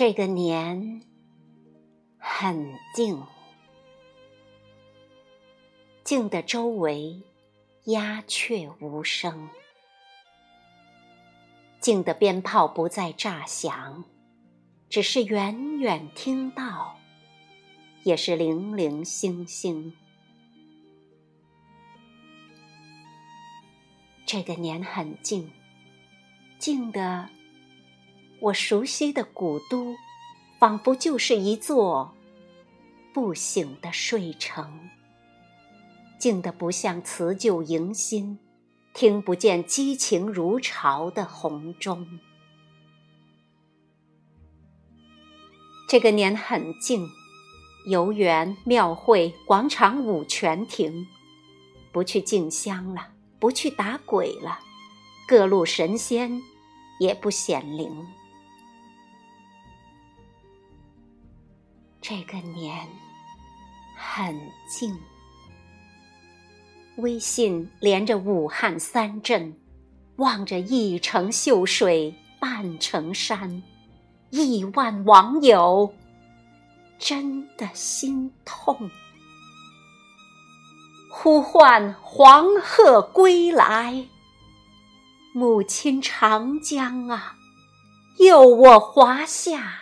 这个年很静，静的周围鸦雀无声，静的鞭炮不再炸响，只是远远听到，也是零零星星。这个年很静，静的。我熟悉的古都，仿佛就是一座不醒的睡城，静得不像辞旧迎新，听不见激情如潮的红钟。这个年很静，游园、庙会、广场舞全停，不去敬香了，不去打鬼了，各路神仙也不显灵。这个年很静，微信连着武汉三镇，望着一城秀水半城山，亿万网友真的心痛，呼唤黄鹤归来，母亲长江啊，佑我华夏。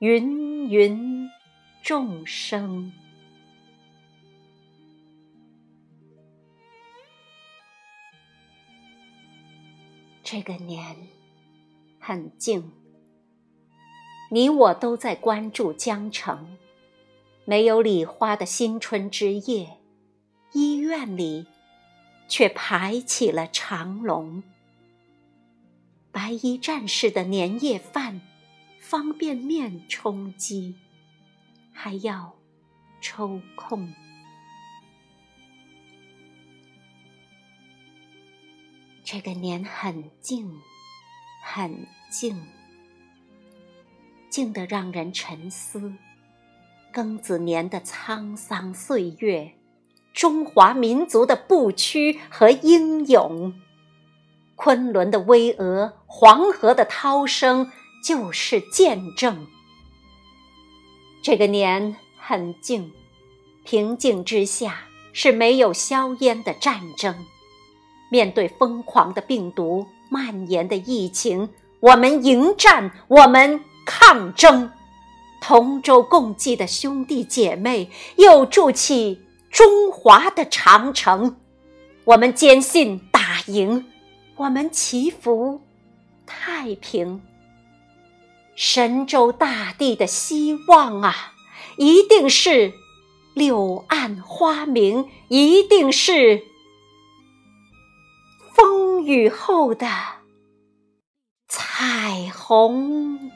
芸芸众生，这个年很静，你我都在关注江城。没有礼花的新春之夜，医院里却排起了长龙。白衣战士的年夜饭。方便面充饥，还要抽空。这个年很静，很静，静得让人沉思。庚子年的沧桑岁月，中华民族的不屈和英勇，昆仑的巍峨，黄河的涛声。就是见证。这个年很静，平静之下是没有硝烟的战争。面对疯狂的病毒蔓延的疫情，我们迎战，我们抗争。同舟共济的兄弟姐妹又筑起中华的长城。我们坚信打赢，我们祈福太平。神州大地的希望啊，一定是柳暗花明，一定是风雨后的彩虹。